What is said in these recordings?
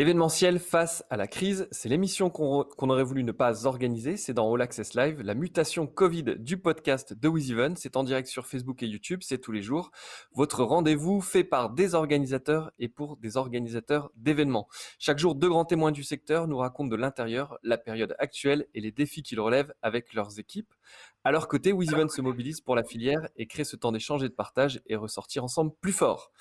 L'événementiel face à la crise, c'est l'émission qu'on aurait voulu ne pas organiser. C'est dans All Access Live. La mutation Covid du podcast de WizEven, c'est en direct sur Facebook et YouTube, c'est tous les jours. Votre rendez-vous fait par des organisateurs et pour des organisateurs d'événements. Chaque jour, deux grands témoins du secteur nous racontent de l'intérieur la période actuelle et les défis qu'ils relèvent avec leurs équipes. À leur côté, WizEven se mobilise pour la filière et crée ce temps d'échange et de partage et ressortir ensemble plus fort.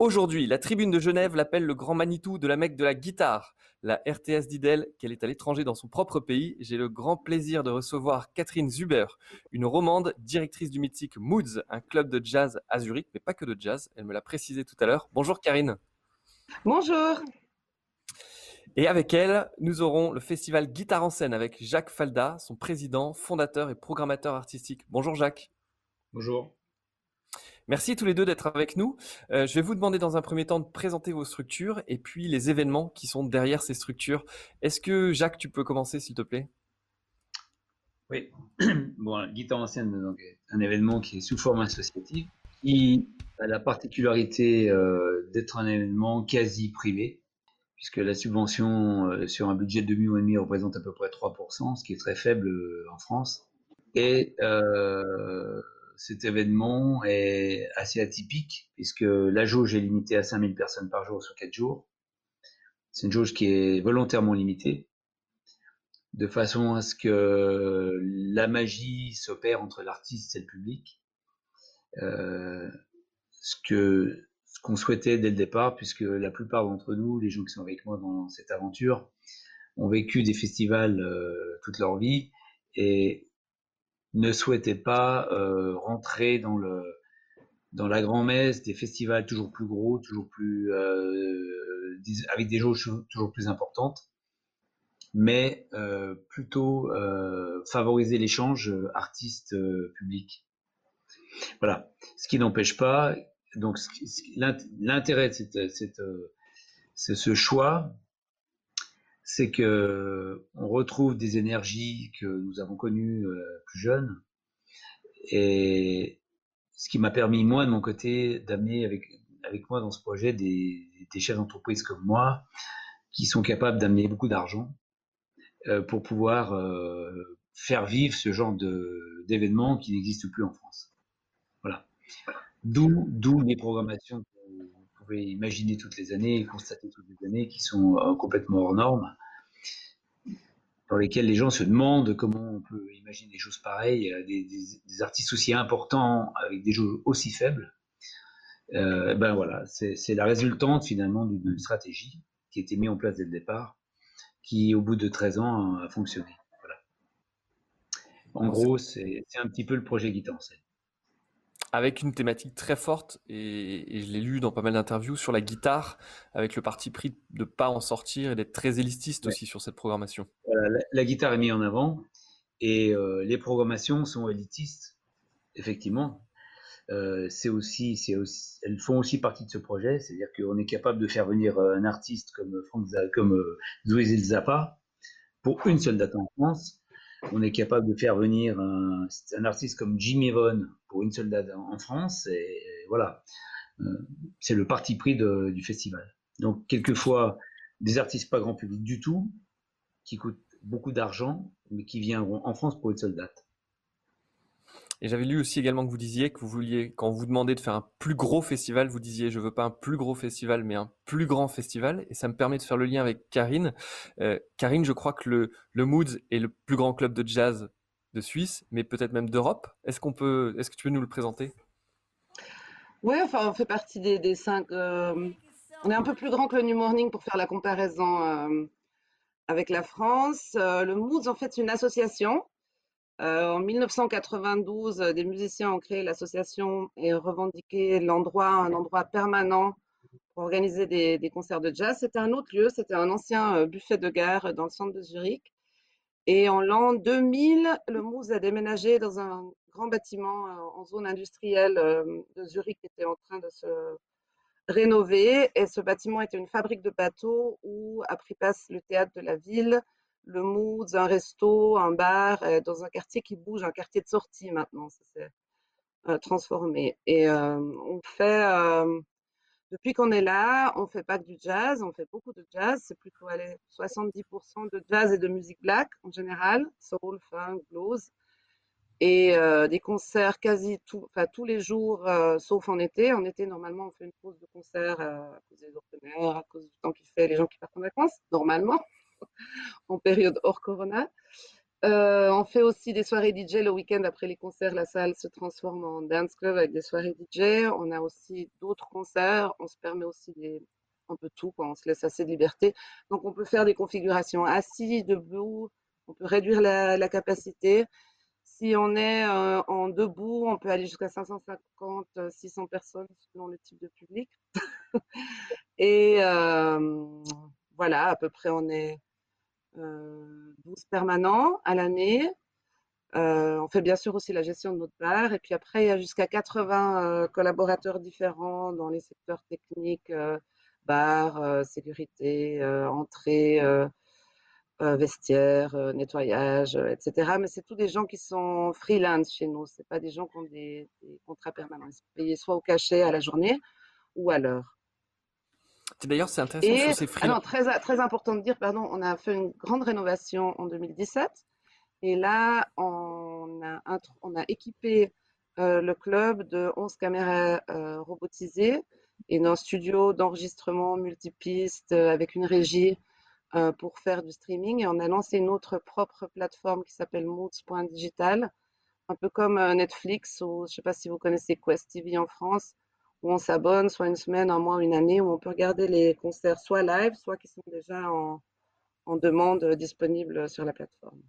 Aujourd'hui, la tribune de Genève l'appelle le grand Manitou de la Mecque de la guitare. La RTS dit d'elle qu'elle est à l'étranger dans son propre pays. J'ai le grand plaisir de recevoir Catherine Zuber, une romande, directrice du mythique Moods, un club de jazz à Zurich, mais pas que de jazz. Elle me l'a précisé tout à l'heure. Bonjour Karine. Bonjour. Et avec elle, nous aurons le festival Guitare en scène avec Jacques Falda, son président, fondateur et programmateur artistique. Bonjour Jacques. Bonjour. Merci tous les deux d'être avec nous. Euh, je vais vous demander dans un premier temps de présenter vos structures et puis les événements qui sont derrière ces structures. Est-ce que Jacques, tu peux commencer s'il te plaît? Oui. Bon, Guitare en scène, donc, un événement qui est sous forme associative, qui a la particularité euh, d'être un événement quasi privé, puisque la subvention euh, sur un budget de 2 millions demi représente à peu près 3%, ce qui est très faible en France. Et cet événement est assez atypique, puisque la jauge est limitée à 5000 personnes par jour sur 4 jours. C'est une jauge qui est volontairement limitée, de façon à ce que la magie s'opère entre l'artiste et le public. Euh, ce qu'on souhaitait dès le départ, puisque la plupart d'entre nous, les gens qui sont avec moi dans cette aventure, ont vécu des festivals euh, toute leur vie et ne souhaitait pas euh, rentrer dans le dans la grand-messe des festivals toujours plus gros, toujours plus euh, avec des jauges toujours plus importantes, mais euh, plutôt favoriser l'échange artiste-public. Voilà. Ce qui n'empêche pas, donc l'intérêt de cette, ce choix, c'est que on retrouve des énergies que nous avons connues euh, plus jeunes. Et ce qui m'a permis, moi, de mon côté, d'amener avec, avec moi dans ce projet des, chefs d'entreprise comme moi, qui sont capables d'amener beaucoup d'argent euh, pour pouvoir euh, faire vivre ce genre d'événements qui n'existent plus en France. Voilà. D'où, d'où les programmations pouvez imaginer toutes les années, constater toutes les années, qui sont euh, complètement hors normes, dans lesquelles les gens se demandent comment on peut imaginer des choses pareilles, des, des, artistes aussi importants avec des jeux aussi faibles. Euh, ben voilà, c'est la résultante finalement d'une stratégie qui a été mise en place dès le départ, qui au bout de 13 ans a fonctionné. Voilà. En gros, c'est un petit peu le projet scène avec une thématique très forte, et, je l'ai lu dans pas mal d'interviews, sur la guitare, avec le parti pris de ne pas en sortir et d'être très élitiste aussi sur cette programmation. la, guitare est mise en avant, et euh, les programmations sont élitistes, effectivement. Euh, c'est aussi, aussi, elles font aussi partie de ce projet, c'est-à-dire qu'on est capable de faire venir euh, un artiste comme Frank comme Zoé Zappa pour une seule date en France, on est capable de faire venir un, artiste comme Jimmy Vaughan pour une seule date en France, et, voilà, euh, c'est le parti pris du festival. Donc quelquefois des artistes pas grand public du tout, qui coûtent beaucoup d'argent, mais qui viendront en France pour une seule date. Et j'avais lu aussi également que vous disiez que vous vouliez, quand vous demandez de faire un plus gros festival, vous disiez je veux pas un plus gros festival, mais un plus grand festival. Et ça me permet de faire le lien avec Karine. Euh, Karine, je crois que le, le Moods est le plus grand club de jazz de Suisse, mais peut-être même d'Europe. Est-ce qu'on peut, est-ce que tu peux nous le présenter? Oui, enfin, on fait partie des, cinq. Euh, on est un peu plus grand que le New Morning pour faire la comparaison euh, avec la France. le Moods, en fait, c'est une association euh, en 1992, euh, des musiciens ont créé l'association et revendiqué l'endroit, un endroit permanent pour organiser des, concerts de jazz. C'était un autre lieu, c'était un ancien euh, buffet de gare dans le centre de Zurich. Et en l'an 2000, le Moose a déménagé dans un grand bâtiment en zone industrielle de Zurich qui était en train de se rénover. Et ce bâtiment était une fabrique de bateaux où a pris place le théâtre de la ville, le mood, un resto, un bar, euh, dans un quartier qui bouge, un quartier de sortie maintenant. Ça s'est euh, transformé. Et euh, on fait Depuis qu'on est là, on fait pas du jazz, on fait beaucoup de jazz. C'est plutôt allez, 70% de jazz et de musique black en général, soul, funk, blues. Et des concerts quasi tous les jours, sauf en été. En été, normalement, on fait une pause de concert à cause des open à cause du temps qu'il fait, les gens qui partent en vacances, normalement, en période hors corona. on fait aussi des soirées DJ le week-end après les concerts. La salle se transforme en dance club avec des soirées DJ. On a aussi d'autres concerts. On se permet aussi un peu tout, quand on se laisse assez de liberté. Donc, on peut faire des configurations assis, debout. On peut réduire la, capacité. Si on est euh, en debout, on peut aller jusqu'à 550, 600 euh, personnes selon le type de public. Et euh, voilà, à peu près, on est 12 permanents à l'année. on fait bien sûr aussi la gestion de notre bar. Et puis après, il y a jusqu'à 80 collaborateurs différents dans les secteurs techniques, bar, sécurité, entrée, euh, vestiaire, euh, nettoyage, euh, etc. Mais c'est tous des gens qui sont freelance chez nous. C'est pas des gens qui ont des, contrats permanents. Ils sont payés soit au cachet à la journée ou à l'heure. D'ailleurs, c'est intéressant sur ces freelance. très, très important de dire, pardon, on a fait une grande rénovation en 2017. Et là, on a, on a équipé le club de 11 caméras robotisées et d'un studio d'enregistrement multipiste avec une régie euh, pour faire du streaming et on a lancé notre propre plateforme qui s'appelle moods.digital, un peu comme euh, Netflix ou je ne sais pas si vous connaissez Quest TV en France, où on s'abonne soit une semaine, un mois, une année, où on peut regarder les concerts soit live, soit qui sont déjà en, en demande euh, disponibles sur la plateforme.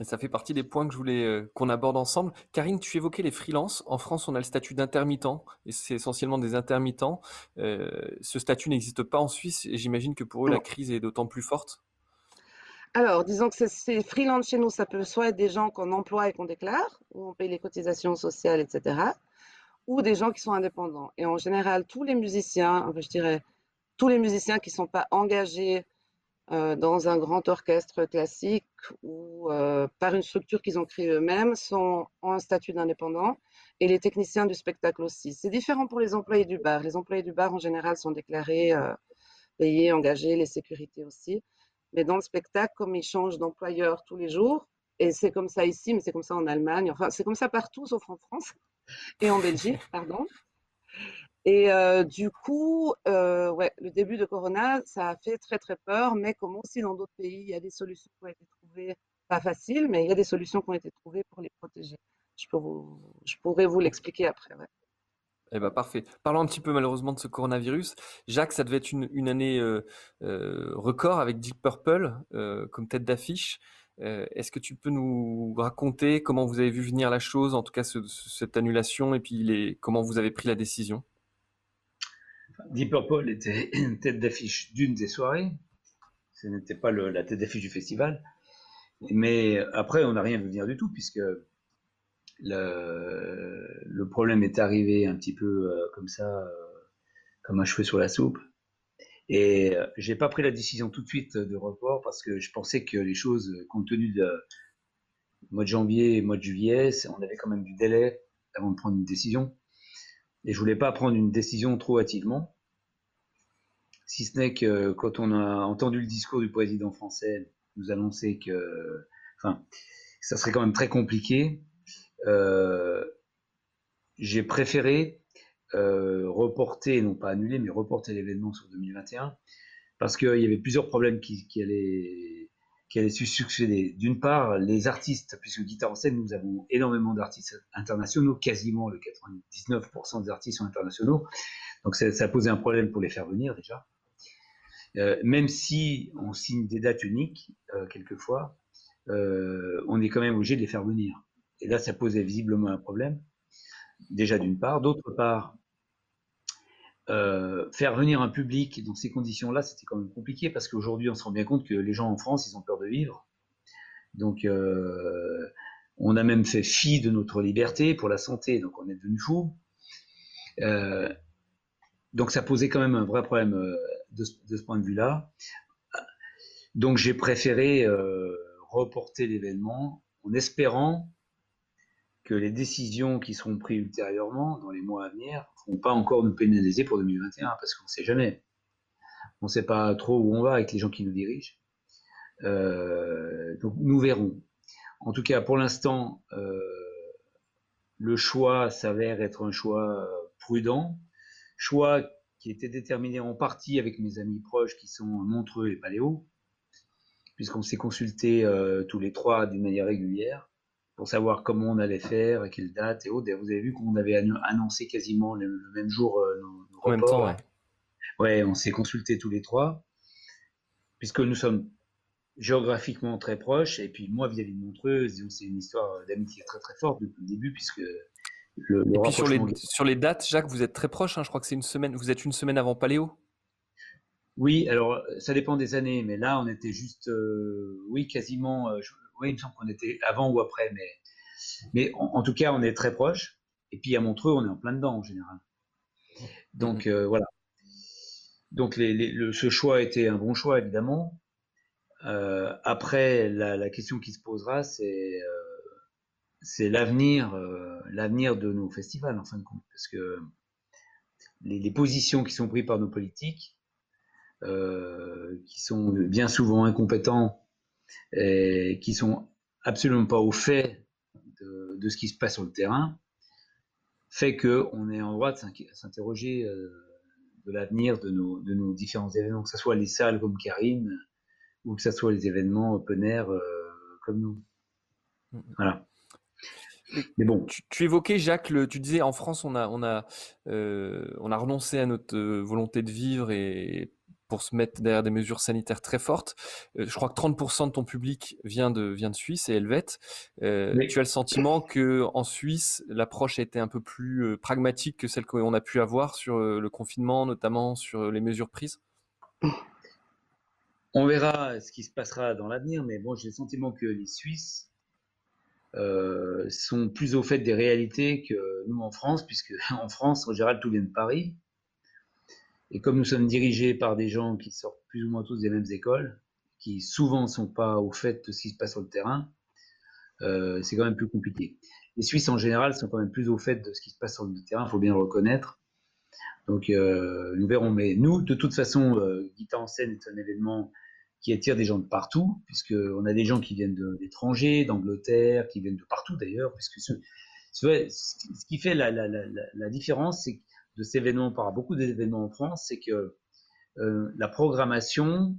Et ça fait partie des points que je voulais euh, qu'on aborde ensemble. Karine, tu évoquais les freelances. En France, on a le statut d'intermittent et c'est essentiellement des intermittents. Euh, ce statut n'existe pas en Suisse et j'imagine que pour eux, la crise est d'autant plus forte. Alors, disons que ces freelance chez nous, ça peut soit être des gens qu'on emploie et qu'on déclare, où on paye les cotisations sociales, etc., ou des gens qui sont indépendants. Et en général, tous les musiciens, je dirais, tous les musiciens qui ne sont pas engagés euh, dans un grand orchestre classique ou euh, par une structure qu'ils ont créée eux-mêmes sont en statut d'indépendant et les techniciens du spectacle aussi. C'est différent pour les employés du bar. Les employés du bar en général sont déclarés, euh, payés, engagés, les sécurités aussi. Mais dans le spectacle, comme ils changent d'employeur tous les jours, et c'est comme ça ici, mais c'est comme ça en Allemagne, enfin c'est comme ça partout sauf en France et en Belgique, pardon. Et euh, du coup, euh, ouais, le début de Corona, ça a fait très très peur, mais comme aussi dans d'autres pays, il y a des solutions qui ont été trouvées, pas faciles, mais il y a des solutions qui ont été trouvées pour les protéger. Je, peux vous, je pourrais vous l'expliquer après. Ouais. Eh ben parfait. Parlons un petit peu malheureusement de ce coronavirus. Jacques, ça devait être une, une année euh, record avec Deep Purple comme tête d'affiche. Euh, Est-ce que tu peux nous raconter comment vous avez vu venir la chose, en tout cas ce, cette annulation, et puis comment vous avez pris la décision? Deep Purple était une tête d'affiche d'une des soirées. Ce n'était pas la tête d'affiche du festival. Mais après, on n'a rien vu venir du tout, puisque le, problème est arrivé un petit peu euh, comme ça, euh, comme un cheveu sur la soupe. Et euh, j'ai pas pris la décision tout de suite de report parce que je pensais que les choses, compte tenu de mois de janvier et mois de juillet, on avait quand même du délai avant de prendre une décision. Et je voulais pas prendre une décision trop hâtivement. Si ce n'est que quand on a entendu le discours du président français nous annoncer que, enfin, ça serait quand même très compliqué, euh, j'ai préféré euh, reporter, non pas annuler, mais reporter l'événement sur 2021 parce qu'il y avait plusieurs problèmes qui, allaient qui allait se succéder. D'une part, les artistes, puisque Guitare en scène, nous avons énormément d'artistes internationaux, quasiment le 99% des artistes sont internationaux, donc ça, ça posait un problème pour les faire venir déjà. Euh, même si on signe des dates uniques, euh, quelquefois, euh, on est quand même obligé de les faire venir. Et là, ça posait visiblement un problème, déjà d'une part. D'autre part, euh, faire venir un public dans ces conditions-là, c'était quand même compliqué parce qu'aujourd'hui, on se rend bien compte que les gens en France, ils ont peur de vivre. Donc, euh, on a même fait fi de notre liberté pour la santé, donc on est devenu fou. Euh, donc, ça posait quand même un vrai problème de, ce point de vue-là. Donc, j'ai préféré reporter l'événement en espérant que les décisions qui seront prises ultérieurement, dans les mois à venir, ne vont pas encore nous pénaliser pour 2021, parce qu'on ne sait jamais. On ne sait pas trop où on va avec les gens qui nous dirigent. Euh, donc nous verrons. En tout cas, pour l'instant, euh, le choix s'avère être un choix prudent, choix qui était déterminé en partie avec mes amis proches qui sont Montreux et Paléo, puisqu'on s'est consulté euh, tous les trois d'une manière régulière pour savoir comment on allait faire, à quelle date et autres. vous avez vu qu'on avait annoncé quasiment le, même jour euh, nos, En même temps, ouais. Ouais, on s'est consulté tous les trois, puisque nous sommes géographiquement très proches, et puis moi vis-à-vis de Montreux, c'est une histoire d'amitié très très forte depuis le début, puisque le, et puis sur les, sur les dates, Jacques, vous êtes très proche, hein, je crois que c'est une semaine, vous êtes une semaine avant Paléo Oui, alors ça dépend des années, mais là on était juste, euh, oui, quasiment, euh, oui, il me semble qu'on était avant ou après, mais, mais en, tout cas on est très proche, et puis à Montreux on est en plein dedans en général. Donc mhm. euh, voilà. Donc les, ce choix a été un bon choix évidemment. après, la, la, question qui se posera, c'est c'est l'avenir, euh, l'avenir de nos festivals en fin de compte, parce que les, positions qui sont prises par nos politiques, euh, qui sont bien souvent incompétents et qui sont absolument pas au fait de, ce qui se passe sur le terrain, fait qu'on est en droit de s'interroger euh, de l'avenir de nos, de nos différents événements, que ce soit les salles comme Karine ou que ce soit les événements open air comme nous. Voilà. Mais bon. Tu, évoquais, Jacques, le, tu disais en France, on a, on a, euh, on a renoncé à notre euh, volonté de vivre et pour se mettre derrière des mesures sanitaires très fortes. Euh, je crois que 30% de ton public vient de, vient de Suisse et helvète. Tu as le sentiment que en Suisse, l'approche a été un peu plus pragmatique que celle qu'on a pu avoir sur le confinement, notamment sur les mesures prises? On verra ce qui se passera dans l'avenir, mais bon, j'ai le sentiment que les Suisses euh, sont plus au fait des réalités que nous en France, puisque en France, en général, tout vient de Paris. Et comme nous sommes dirigés par des gens qui sortent plus ou moins tous des mêmes écoles, qui souvent ne sont pas au fait de ce qui se passe sur le terrain, euh, c'est quand même plus compliqué. Les Suisses en général sont quand même plus au fait de ce qui se passe sur le terrain, il faut bien le reconnaître. Donc euh, nous verrons. Mais nous, de toute façon, Guitare en scène est un événement qui attire des gens de partout, puisqu'on a des gens qui viennent de l'étranger, d'Angleterre, qui viennent de partout d'ailleurs, puisque ce, ce, qui fait la, la, différence c'est de ces événements par beaucoup d'événements en France, c'est que euh, la programmation,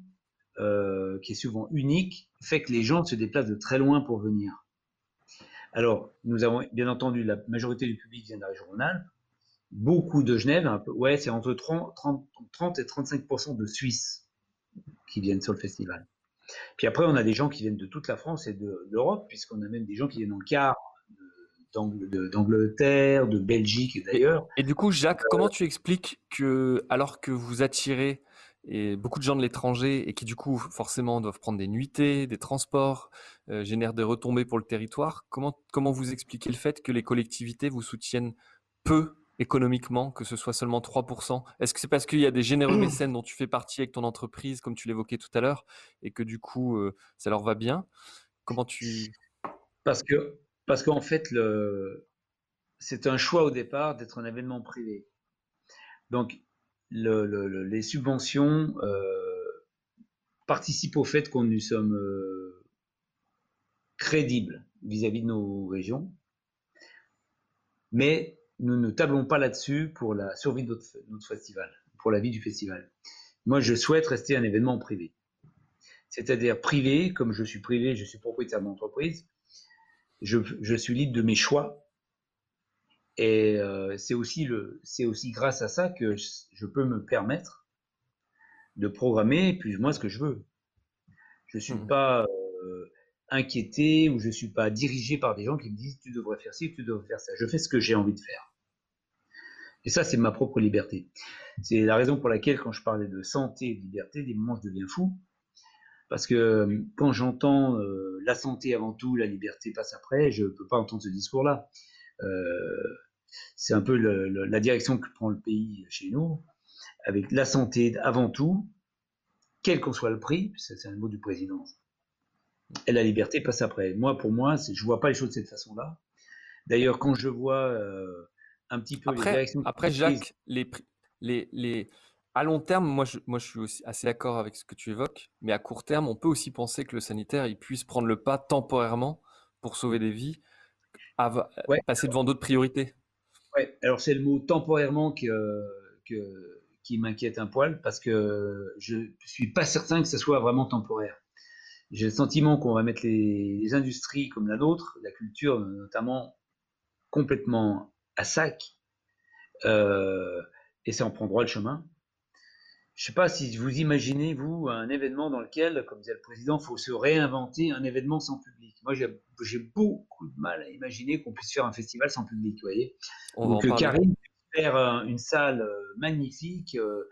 euh, qui est souvent unique, fait que les gens se déplacent de très loin pour venir. Alors, nous avons bien entendu, la majorité du public vient de la région Rhône-Alpes, beaucoup de Genève, un peu, ouais, c'est entre 30, 30, 30 et 35% de Suisse qui viennent sur le festival. Puis après, on a des gens qui viennent de toute la France et de l'Europe, puisqu'on a même des gens qui viennent en quart d'Angleterre, de, Belgique d'ailleurs. Et du coup, Jacques, euh, comment tu expliques que, alors que vous attirez et beaucoup de gens de l'étranger et qui du coup forcément doivent prendre des nuitées, des transports, euh, génèrent des retombées pour le territoire, comment, comment vous expliquez le fait que les collectivités vous soutiennent peu économiquement, que ce soit seulement 3% Est-ce que c'est parce qu'il y a des généreux mécènes dont tu fais partie avec ton entreprise, comme tu l'évoquais tout à l'heure, et que du coup, euh, ça leur va bien? Comment tu... Parce que parce qu'en fait, c'est un choix au départ d'être un événement privé. Donc, le, les subventions euh, participent au fait qu'on nous sommes euh, crédibles vis-à-vis -vis de nos régions. Mais nous ne tablons pas là-dessus pour la survie de notre, festival, pour la vie du festival. Moi, je souhaite rester un événement privé. C'est-à-dire privé, comme je suis privé, je suis propriétaire de je, suis libre de mes choix. Et euh, c'est aussi, aussi grâce à ça que je, peux me permettre de programmer plus ou moins ce que je veux. Je ne suis mmh. pas euh, inquiété ou je ne suis pas dirigé par des gens qui me disent tu devrais faire ci, tu devrais faire ça. Je fais ce que j'ai envie de faire. Et ça, c'est ma propre liberté. C'est la raison pour laquelle, quand je parlais de santé et de liberté, des moments, je deviens fou. Parce que euh, quand j'entends euh, la santé avant tout, la liberté passe après, je ne peux pas entendre ce discours-là. Euh, c'est un peu la direction que prend le pays chez nous, avec la santé avant tout, quel qu'en soit le prix, c'est un mot du président, et la liberté passe après. Moi, pour moi, je ne vois pas les choses de cette façon-là. D'ailleurs, quand je vois un petit peu après, les réactions. Après, Jacques, les, les, les, à long terme, moi je, moi je suis aussi assez d'accord avec ce que tu évoques, mais à court terme, on peut aussi penser que le sanitaire il puisse prendre le pas temporairement pour sauver des vies, passer devant d'autres priorités. Ouais, alors c'est le mot temporairement que, que, qui m'inquiète un poil parce que je ne suis pas certain que ce soit vraiment temporaire. J'ai le sentiment qu'on va mettre les, industries comme la nôtre, la culture notamment, complètement à sac, euh, et ça en prend droit le chemin. Je ne sais pas si vous imaginez, vous, un événement dans lequel, comme disait le président, il faut se réinventer un événement sans public. Moi, j'ai beaucoup de mal à imaginer qu'on puisse faire un festival sans public, vous voyez. On Donc, Karine puisse faire une salle euh, magnifique euh,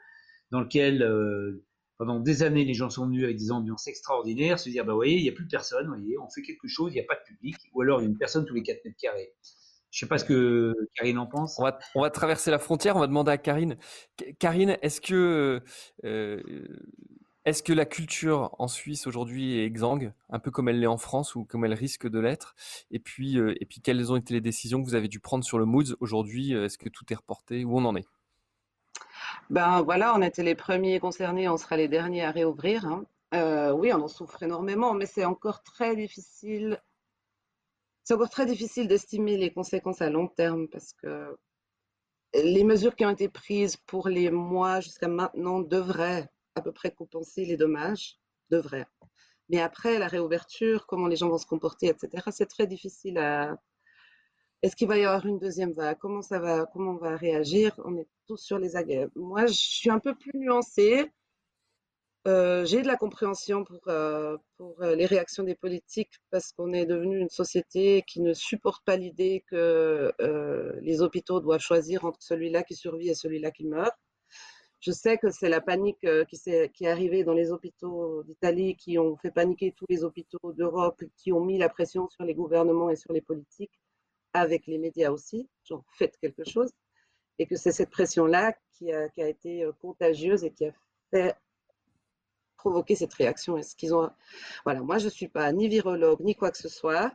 dans laquelle, euh, pendant des années, les gens sont venus avec des ambiances extraordinaires, se dire, bah, vous voyez, il n'y a plus personne, vous voyez, on fait quelque chose, il n'y a pas de public, ou alors il y a une personne tous les 4 mètres carrés. Je sais pas ce que Karine en pense. On va, traverser la frontière. On va demander à Karine. Karine, est-ce que, euh, est-ce que la culture en Suisse aujourd'hui est exsangue, un peu comme elle l'est en France ou comme elle risque de l'être? Et puis, euh, et puis, quelles ont été les décisions que vous avez dû prendre sur le Moods aujourd'hui? Est-ce que tout est reporté? Où on en est? Ben voilà, on était les premiers concernés. On sera les derniers à réouvrir. Hein. Euh, oui, on en souffre énormément, mais c'est encore très difficile c'est encore très difficile d'estimer les conséquences à long terme parce que les mesures qui ont été prises pour les mois jusqu'à maintenant devraient à peu près compenser les dommages, devraient. Mais après, la réouverture, comment les gens vont se comporter, etc., c'est très difficile à... Est-ce qu'il va y avoir une deuxième vague? Comment ça va Comment on va réagir? On est tous sur les aguets. Moi, je suis un peu plus nuancée. Euh, j'ai de la compréhension pour, euh, pour euh, les réactions des politiques parce qu'on est devenu une société qui ne supporte pas l'idée que les hôpitaux doivent choisir entre celui-là qui survit et celui-là qui meurt. Je sais que c'est la panique qui, est, qui est arrivée dans les hôpitaux d'Italie, qui ont fait paniquer tous les hôpitaux d'Europe, qui ont mis la pression sur les gouvernements et sur les politiques, avec les médias aussi, genre faites quelque chose, et que c'est cette pression-là qui a, qui a été contagieuse et qui a fait provoquer cette réaction Est-ce qu'ils ont Voilà, moi je suis pas ni virologue ni quoi que ce soit.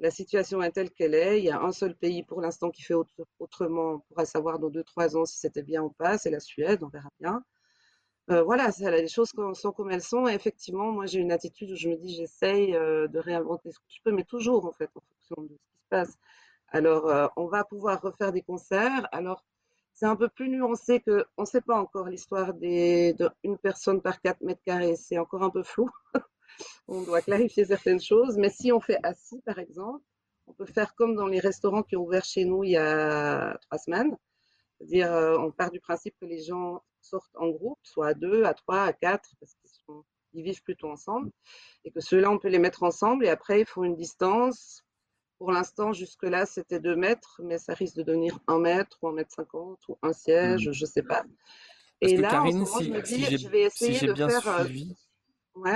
La situation est telle qu'elle est. Il y a un seul pays pour l'instant qui fait autrement. On pourra savoir dans deux trois ans si c'était bien ou pas. C'est la Suède. On verra bien. Euh, voilà, les choses sont comme elles sont. Effectivement, moi j'ai une attitude où je me dis j'essaye euh, de réinventer ce que je peux, mais toujours en fait en fonction de ce qui se passe. Alors, euh, on va pouvoir refaire des concerts. Alors, c'est un peu plus nuancé que, on ne sait pas encore l'histoire d'une personne par 4 mètres carrés, c'est encore un peu flou. on doit clarifier certaines choses, mais si on fait assis, par exemple, on peut faire comme dans les restaurants qui ont ouvert chez nous il y a trois semaines. C'est-à-dire, euh, on part du principe que les gens sortent en groupe, soit à deux, à trois, à quatre, parce qu'ils vivent plutôt ensemble, et que ceux-là, on peut les mettre ensemble, et après, il faut une distance pour l'instant, jusque-là, c'était 2 mètres, mais ça risque de devenir 1 mètre ou 1 mètre 50 ou un siège, hmm. je ne sais pas. Et là, Karine, si, je me dis, je vais essayer si de bien faire... Euh, suivi,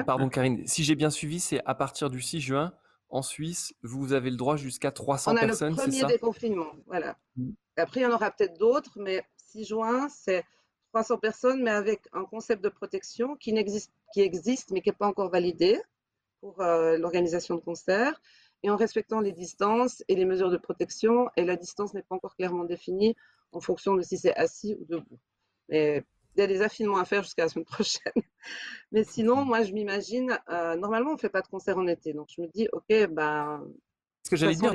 Pardon Karine, si j'ai bien suivi, c'est à partir du 6 juin, en Suisse, vous avez le droit jusqu'à 300 personnes, c'est ça On a le premier déconfinement, voilà. Hmm. Après, il y en aura peut-être d'autres, mais 6 juin, c'est 300 personnes, mais avec un concept de protection qui, existe, qui existe, mais qui n'est pas encore validé pour euh, l'organisation de concerts et en respectant les distances et les mesures de protection. Et la distance n'est pas encore clairement définie en fonction de si c'est assis ou debout. Mais il y a des affinements à faire jusqu'à la semaine prochaine. Mais sinon, moi, je m'imagine, euh, normalement, on ne fait pas de concert en été. Donc, je me dis, OK, ben, ce que j'allais dire,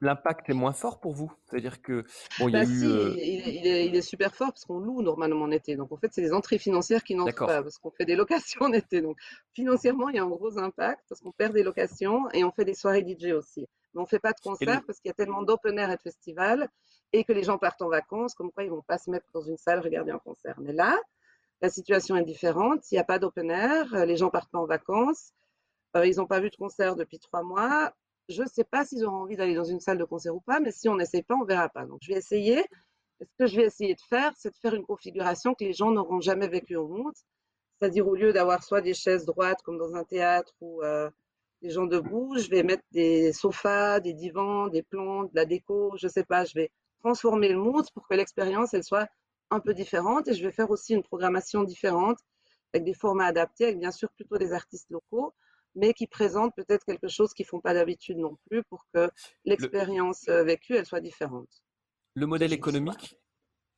l'impact est moins fort pour vous. C'est-à-dire que bon, il, y a eu, euh, il, est, super fort parce qu'on loue normalement en été. Donc en fait, c'est les entrées financières qui n'entrent pas parce qu'on fait des locations en été. Donc financièrement, il y a un gros impact parce qu'on perd des locations et on fait des soirées DJ aussi. Mais on ne fait pas de concerts parce qu'il y a tellement d'open air et de festivals et que les gens partent en vacances, comme quoi ils ne vont pas se mettre dans une salle regarder un concert. Mais là, la situation est différente. Il n'y a pas d'open air, les gens partent pas en vacances. Euh, ils n'ont pas vu de concert depuis trois mois je ne sais pas s'ils auront envie d'aller dans une salle de concert ou pas, mais si on n'essaie pas, on ne verra pas. Donc, je vais essayer. ce que je vais essayer de faire, c'est de faire une configuration que les gens n'auront jamais vécue au monde. C'est-à-dire, au lieu d'avoir soit des chaises droites comme dans un théâtre ou euh, des gens debout, je vais mettre des sofas, des divans, des plantes, de la déco, je ne sais pas. Je vais transformer le mood pour que l'expérience, elle soit un peu différente. Et je vais faire aussi une programmation différente avec des formats adaptés, avec bien sûr plutôt des artistes locaux mais qui présentent peut-être quelque chose qu'ils font pas d'habitude non plus pour que l'expérience vécue, elle soit différente. Le modèle économique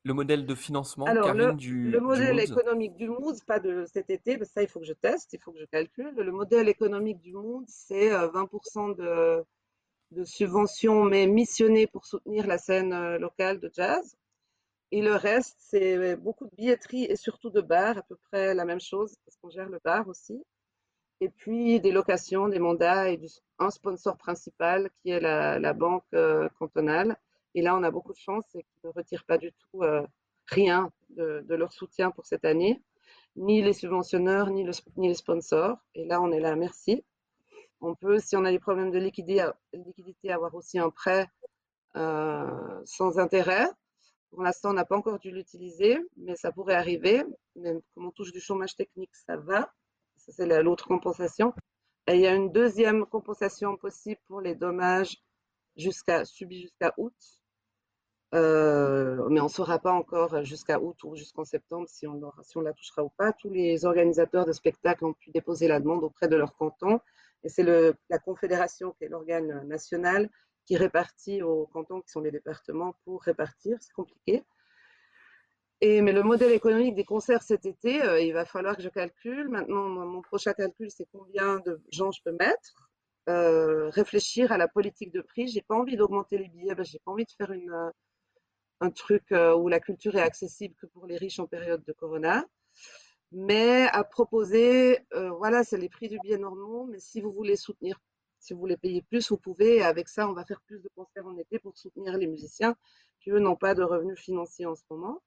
le modèle de financement, Alors, le, du, le modèle économique du Mood, pas de cet été, parce que ça, il faut que je teste, il faut que je calcule. Le modèle économique du Mood, c'est 20% de, de subventions, mais missionnées pour soutenir la scène locale de jazz. Et le reste, c'est beaucoup de billetterie et surtout de bars, à peu près la même chose, parce qu'on gère le bar aussi. Et puis des locations, des mandats et un sponsor principal qui est la, banque euh, cantonale. Et là, on a beaucoup de chance, c'est qu'ils ne retirent pas du tout euh, rien de, leur soutien pour cette année, ni les subventionneurs, ni, les sponsors. Et là, on est là, merci. On peut, si on a des problèmes de liquidité, liquidité avoir aussi un prêt euh, sans intérêt pour l'instant, on n'a pas encore dû l'utiliser, mais ça pourrait arriver. Même comme on touche du chômage technique, ça va. C'est l'autre compensation. Il y a une deuxième compensation possible pour les dommages jusqu'à, subis jusqu'à août. Euh, mais on ne saura pas encore jusqu'à août ou jusqu'en septembre si on la touchera ou pas. Tous les organisateurs de spectacles ont pu déposer la demande auprès de leur canton. Et c'est la Confédération, qui est l'organe national, qui répartit aux cantons qui sont les départements pour répartir. C'est compliqué. Mais le modèle économique des concerts cet été, euh, il va falloir que je calcule. Maintenant, mon, prochain calcul, c'est combien de gens je peux mettre. Euh, réfléchir à la politique de prix. J'ai pas envie d'augmenter les billets, ben, j'ai pas envie de faire une, euh, un truc où la culture est accessible que pour les riches en période de corona. Mais à proposer, voilà, c'est les prix du billet normaux, mais si vous voulez soutenir si vous voulez payer plus, vous pouvez. Avec ça, on va faire plus de concerts en été pour soutenir les musiciens qui, eux, n'ont pas de revenus financiers en ce moment.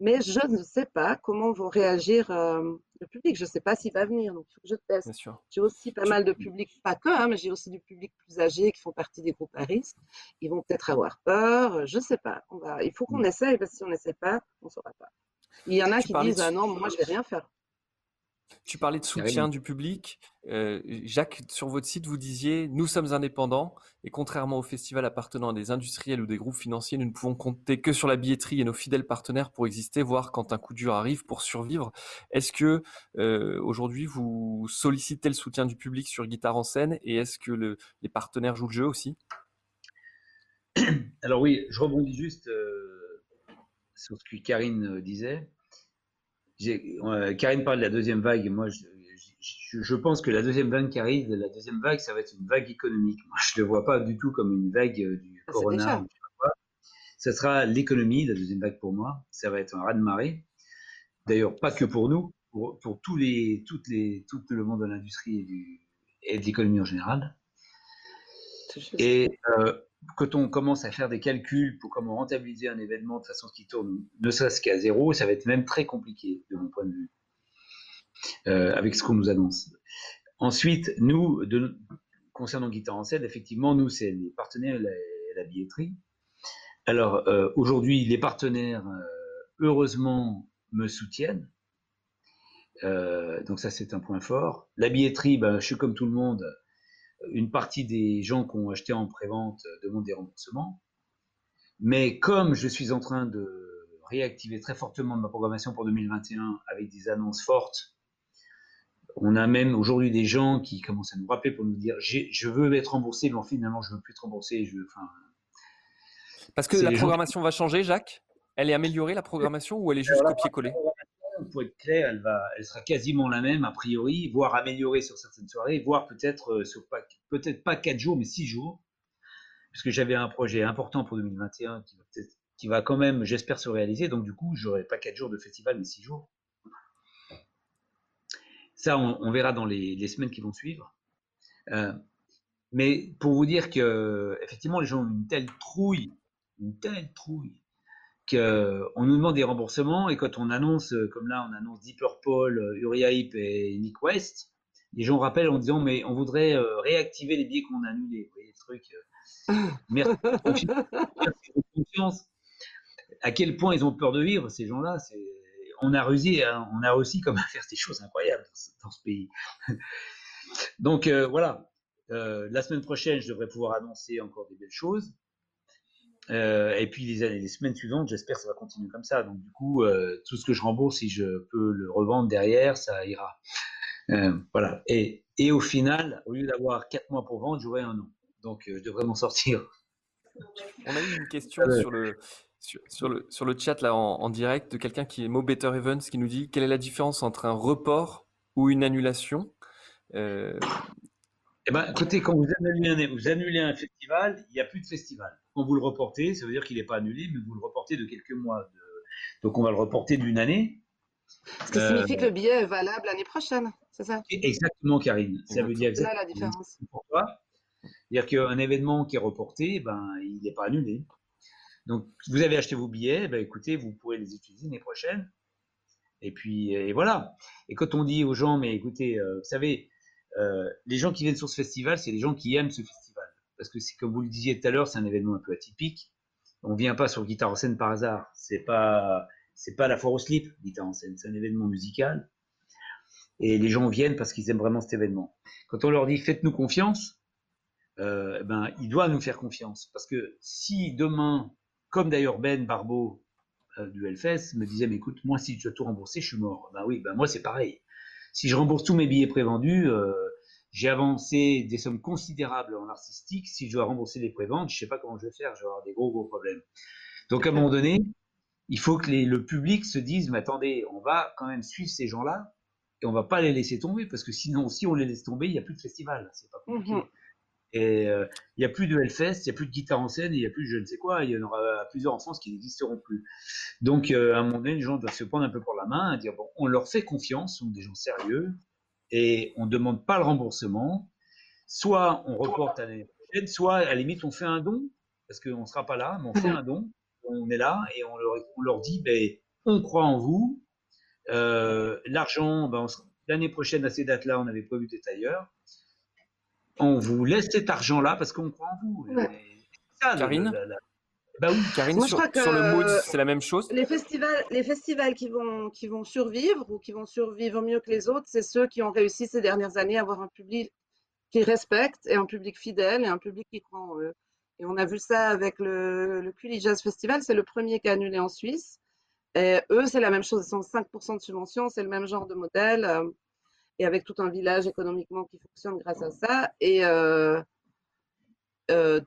Mais je ne sais pas comment vont réagir euh, le public. Je ne sais pas s'il va venir. Donc, il faut que je teste. J'ai aussi pas mal de public, pas que, hein, mais j'ai aussi du public plus âgé qui font partie des groupes à risque. Ils vont peut-être avoir peur. Je ne sais pas. On va... Il faut qu'on mm. essaye parce que si on n'essaie pas, on ne saura pas. Il y en a qui disent ah non, moi, je ne vais rien faire. Tu parlais de soutien du public. Euh, Jacques, sur votre site, vous disiez Nous sommes indépendants et contrairement aux festivals appartenant à des industriels ou des groupes financiers, nous ne pouvons compter que sur la billetterie et nos fidèles partenaires pour exister, voire quand un coup dur arrive pour survivre. Est-ce que euh, aujourd'hui vous sollicitez le soutien du public sur Guitare en scène et est-ce que les partenaires jouent le jeu aussi? Alors, oui, je rebondis juste euh, sur ce que Karine disait. Karine parle de la deuxième vague. Moi, je, pense que la deuxième vague qui arrive, la deuxième vague, ça va être une vague économique. Moi, je ne le vois pas du tout comme une vague euh, du ah, corona. Ça sera l'économie, la deuxième vague pour moi. Ça va être un raz-de-marée. D'ailleurs, pas que pour nous, pour, tous les, toutes les, tout le monde de l'industrie et, et de l'économie en général. Et euh, quand on commence à faire des calculs pour comment rentabiliser un événement de façon qui tourne ne serait-ce qu'à zéro, ça va être même très compliqué de mon point de vue, euh, avec ce qu'on nous annonce. Ensuite, nous, concernant Guitare en scène, effectivement, nous, c'est les partenaires et la, billetterie. Alors, euh, aujourd'hui, les partenaires, euh, heureusement, me soutiennent. donc ça, c'est un point fort. La billetterie, ben, je suis comme tout le monde, une partie des gens qui ont acheté en prévente demandent des remboursements. Mais comme je suis en train de réactiver très fortement ma programmation pour 2021 avec des annonces fortes, on a même aujourd'hui des gens qui commencent à nous rappeler pour nous dire je veux être remboursé, mais finalement je veux plus être remboursé. Je, enfin, Parce que la programmation va changer, Jacques? Elle est améliorée la programmation ou elle est juste copier-coller? Pour être clair, elle, sera quasiment la même a priori, voire améliorée sur certaines soirées, voire peut-être euh, peut-être pas 4 jours, mais 6 jours. Parce que j'avais un projet important pour 2021 qui va, qui va quand même, j'espère, se réaliser. Donc du coup, j'aurai pas 4 jours de festival, mais 6 jours. Ça, on, verra dans les, semaines qui vont suivre. Euh, mais pour vous dire que, effectivement, les gens ont une telle trouille, une telle trouille, on nous demande des remboursements et quand on annonce, euh, comme là, on annonce Deep Purple, euh, Uriah Heep et Nick West, les gens rappellent en disant mais on voudrait euh, réactiver les billets qu'on a annulés. Vous voyez le truc. merci, confiance. À quel point ils ont peur de vivre ces gens-là On a réussi, hein, on a réussi comme à faire des choses incroyables dans ce, pays. Donc voilà. la semaine prochaine, je devrais pouvoir annoncer encore des belles choses. Euh, et puis les, les semaines suivantes, j'espère que ça va continuer comme ça. Donc du coup, euh, tout ce que je rembourse, si je peux le revendre derrière, ça ira. Euh, voilà. Et, et, au final, au lieu d'avoir quatre mois pour vendre, j'aurais un an. Donc, je devrais m'en sortir. On a eu une question sur le, sur, le, sur le chat là en, direct de quelqu'un qui est Mo Better Evans qui nous dit quelle est la différence entre un report ou une annulation? Euh... Eh ben, écoutez, quand vous annulez, un, vous annulez un festival, il n'y a plus de festival. Quand vous le reportez, ça veut dire qu'il n'est pas annulé, mais vous le reportez de quelques mois. Donc on va le reporter d'une année. Ce qui signifie que le billet est valable l'année prochaine, c'est ça? Exactement, Karine. Ça veut dire exactement. la différence. Pourquoi C'est-à-dire qu'un événement qui est reporté, ben, il n'est pas annulé. Donc, vous avez acheté vos billets, ben, écoutez, vous pourrez les utiliser l'année prochaine. Et puis, et voilà. Et quand on dit aux gens, mais écoutez, euh, vous savez, euh, les gens qui viennent sur ce festival, c'est les gens qui aiment ce festival. Parce que c'est comme vous le disiez tout à l'heure, c'est un événement un peu atypique. On vient pas sur Guitare en scène par hasard. C'est pas, pas la foire au slip, Guitare en scène. C'est un événement musical. Et les gens viennent parce qu'ils aiment vraiment cet événement. Quand on leur dit faites-nous confiance, euh, ben, ils doivent nous faire confiance. Parce que si demain, comme d'ailleurs Ben Barbeau euh, du Hellfest me disait, écoute, moi, si je dois tout rembourser, je suis mort. Ben oui, ben moi, c'est pareil. Si je rembourse tous mes billets prévendus, euh, j'ai avancé des sommes considérables en artistique. Si je dois rembourser les préventes, je sais pas comment je vais faire. Je vais avoir des gros, gros problèmes. Donc, à un moment donné, il faut que le public se dise, mais attendez, on va quand même suivre ces gens-là et on va pas les laisser tomber parce que sinon, si on les laisse tomber, il n'y a plus de festival. C'est pas compliqué. Mhm. Et euh, il n'y a plus de Hellfest, il n'y a plus de guitare en scène, il n'y a plus de je ne sais quoi, il y en aura plusieurs en France qui n'existeront plus. Donc, euh, à un moment donné, les gens doivent se prendre un peu pour la main dire bon, on leur fait confiance, ce sont des gens sérieux, et on ne demande pas le remboursement. Soit on reporte à l'année prochaine, soit à la limite on fait un don, parce qu'on ne sera pas là, mais on fait un don, on est là et on leur, on leur dit ben, on croit en vous, euh, l'argent, ben, l'année prochaine à ces dates-là, on avait prévu d'être ailleurs on vous laisse cet argent-là parce qu'on croit en vous. Karine Bah oui. Karine, sur, le mood, c'est la même chose. Les festivals, les festivals qui vont, qui vont survivre ou qui vont survivre mieux que les autres, c'est ceux qui ont réussi ces dernières années à avoir un public qui respecte et un public fidèle et un public qui croit en eux. Et on a vu ça avec le, le Jazz Festival, c'est le premier qui a annulé en Suisse. Et eux, c'est la même chose, ils sont 5% de subvention, c'est le même genre de modèle et avec tout un village économiquement qui fonctionne grâce à ça. Et euh, euh,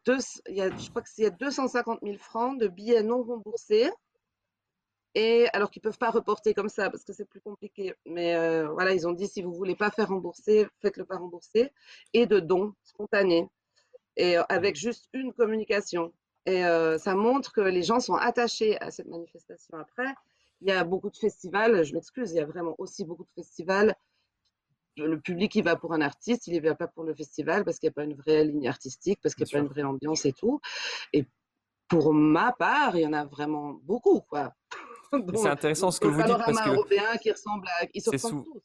y a, je crois qu'il y a 250 000 francs de billets non remboursés. Et alors qu'ils ne peuvent pas reporter comme ça parce que c'est plus compliqué. Mais euh, voilà, ils ont dit si vous ne voulez pas faire rembourser, faites-le pas rembourser. Et de dons spontanés. Et avec juste une communication. Et ça montre que les gens sont attachés à cette manifestation. Après, il y a beaucoup de festivals, je m'excuse, il y a vraiment aussi beaucoup de festivals le public, il va pour un artiste, il ne va pas pour le festival parce qu'il n'y a pas une vraie ligne artistique, parce qu'il n'y a pas une vraie ambiance et tout. Et pour ma part, il y en a vraiment beaucoup, quoi. C'est intéressant ce que vous dites parce que européen qui ressemble à, ils se ressemblent tous.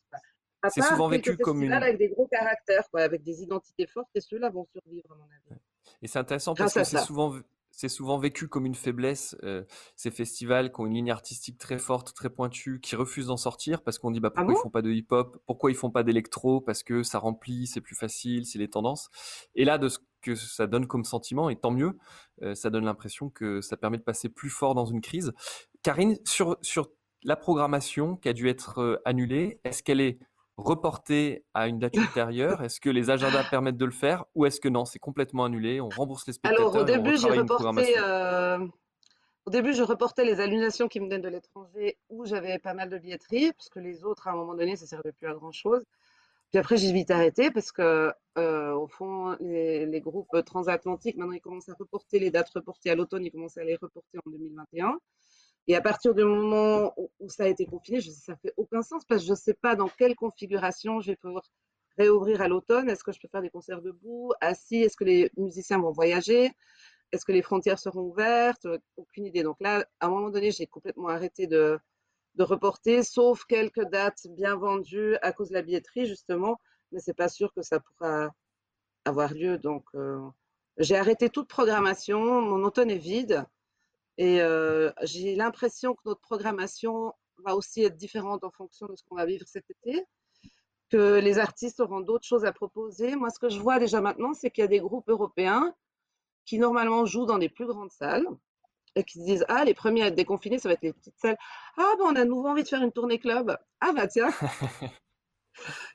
C'est souvent vécu comme une avec des gros caractères, quoi, avec des identités fortes, et ceux-là vont survivre à mon avis. Et c'est intéressant parce que c'est souvent c'est souvent vécu comme une faiblesse, euh, ces festivals qui ont une ligne artistique très forte, très pointue, qui refusent d'en sortir parce qu'on dit bah, ah pourquoi ils font pas de hip-hop, pourquoi ils font pas d'électro, parce que ça remplit, c'est plus facile, c'est les tendances. Et là, de ce que ça donne comme sentiment, et tant mieux, euh, ça donne l'impression que ça permet de passer plus fort dans une crise. Karine, sur, sur la programmation qui a dû être euh, annulée, est-ce qu'elle est reporté à une date ultérieure? Est-ce que les agendas permettent de le faire ou est-ce que non, c'est complètement annulé On rembourse les spectateurs Alors au début, j'ai reporté. Euh, au début, je reportais les annulations qui me donnent de l'étranger où j'avais pas mal de billetterie, parce que les autres, à un moment donné, ça ne servait plus à grand chose. Puis après, j'ai vite arrêté parce que, euh, au fond, les, les, groupes transatlantiques, maintenant, ils commencent à reporter les dates reportées à l'automne, ils commencent à les reporter en 2021. Et à partir du moment où, ça a été confiné, je, ça fait aucun sens parce que je ne sais pas dans quelle configuration je vais pouvoir réouvrir à l'automne. Est-ce que je peux faire des concerts debout, assis? Est-ce que les musiciens vont voyager? Est-ce que les frontières seront ouvertes? Aucune idée. Donc là, à un moment donné, j'ai complètement arrêté de, de, reporter, sauf quelques dates bien vendues à cause de la billetterie, justement. Mais c'est pas sûr que ça pourra avoir lieu. Donc, euh, j'ai arrêté toute programmation. Mon automne est vide. Et j'ai l'impression que notre programmation va aussi être différente en fonction de ce qu'on va vivre cet été, que les artistes auront d'autres choses à proposer. Moi, ce que je vois déjà maintenant, c'est qu'il y a des groupes européens qui normalement jouent dans des plus grandes salles et qui se disent Ah, les premiers à être déconfinés, ça va être les petites salles. Ah, ben, on a de nouveau envie de faire une tournée club. Ah, bah tiens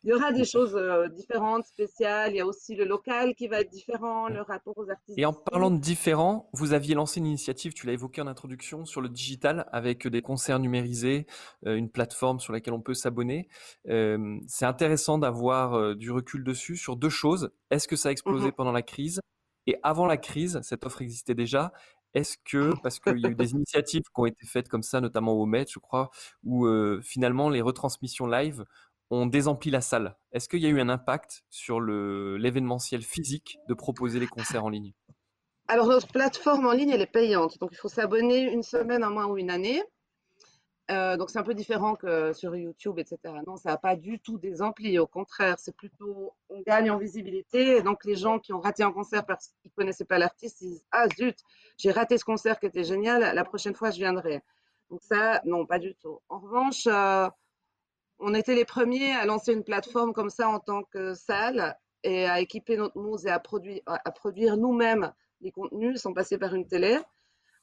il y aura des choses euh, différentes, spéciales. Il y a aussi le local qui va être différent, le rapport aux artistes. Et en parlant de différent, vous aviez lancé une initiative, tu l'as évoqué en introduction, sur le digital avec des concerts numérisés, euh, une plateforme sur laquelle on peut s'abonner. Euh, c'est intéressant d'avoir du recul dessus sur deux choses. Est-ce que ça a explosé mmh pendant la crise? Et avant la crise, cette offre existait déjà. Est-ce que, parce qu'il y a eu des initiatives qui ont été faites comme ça, notamment au Met, je crois, où finalement les retransmissions live ont désempli la salle. Est-ce qu'il y a eu un impact sur l'événementiel physique de proposer les concerts en ligne? Alors, notre plateforme en ligne, elle est payante. Donc, il faut s'abonner une semaine, un mois ou une année. Euh, donc, c'est un peu différent que sur YouTube, etc. Non, ça n'a pas du tout désempli. Au contraire, c'est plutôt, on gagne en visibilité. Donc, les gens qui ont raté un concert parce qu'ils ne connaissaient pas l'artiste, ils disent Ah zut, j'ai raté ce concert qui était génial, la prochaine fois, je viendrai. Donc, ça, non, pas du tout. En revanche, euh, on était les premiers à lancer une plateforme comme ça en tant que salle et à équiper notre mousse et à produire, à nous-mêmes les contenus sans passer par une télé.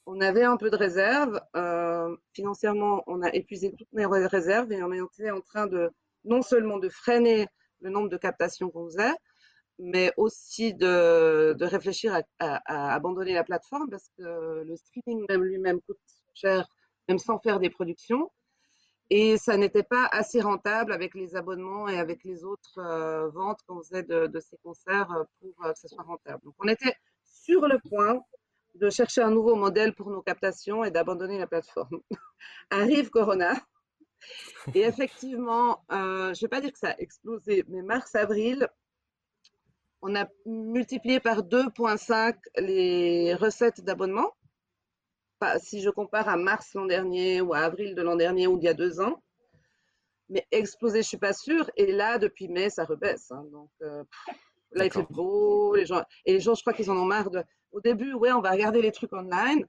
On avait un peu de réserve. Euh, financièrement, on a épuisé toutes nos réserves et on était en train de non seulement de freiner le nombre de captations qu'on faisait, mais aussi de, réfléchir à, abandonner la plateforme parce que le streaming même lui-même coûte cher, même sans faire des productions. Et ça n'était pas assez rentable avec les abonnements et avec les autres euh, ventes qu'on faisait de, ces concerts euh, pour euh, que ce soit rentable. Donc, on était sur le point de chercher un nouveau modèle pour nos captations et d'abandonner la plateforme. Arrive Corona. Et effectivement, je ne vais pas dire que ça a explosé, mais mars-avril, on a multiplié par 2,5 les recettes d'abonnement si je compare à mars l'an dernier ou à avril de l'an dernier ou d'il y a deux ans. Mais exploser, je ne suis pas sûre. Et là, depuis mai, ça rebaisse. Hein. Donc euh, là, il fait beau. Les gens, et les gens, je crois qu'ils en ont marre. De... Au début, ouais, on va regarder les trucs online.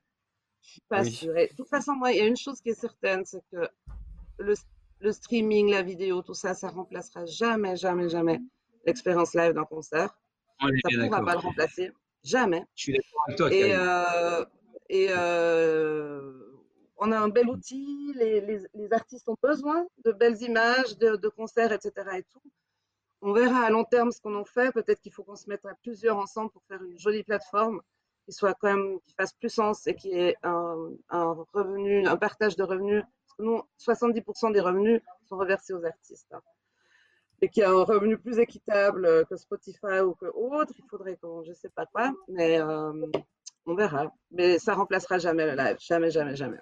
Je ne suis pas sûre. de toute façon, moi, il y a une chose qui est certaine, c'est que le, le, streaming, la vidéo, tout ça, ça remplacera jamais, jamais, jamais l'expérience live d'un concert. ça ne pourra pas le remplacer. Jamais. Je suis d'accord avec toi. Et, et euh, on a un bel outil, les, artistes ont besoin de belles images, de, concerts, etc. On verra à long terme ce qu'on en fait. Peut-être qu'il faut qu'on se mette à plusieurs ensemble pour faire une jolie plateforme qui soit quand même, qui fasse plus sens et qui ait un, revenu, un partage de revenus. Parce que nous, 70% des revenus sont reversés aux artistes. Hein. Et qu'il y a un revenu plus équitable que Spotify ou que autre, il faudrait qu'on, je sais pas quoi, mais euh, on verra. Mais ça remplacera jamais le live. Jamais, jamais, jamais.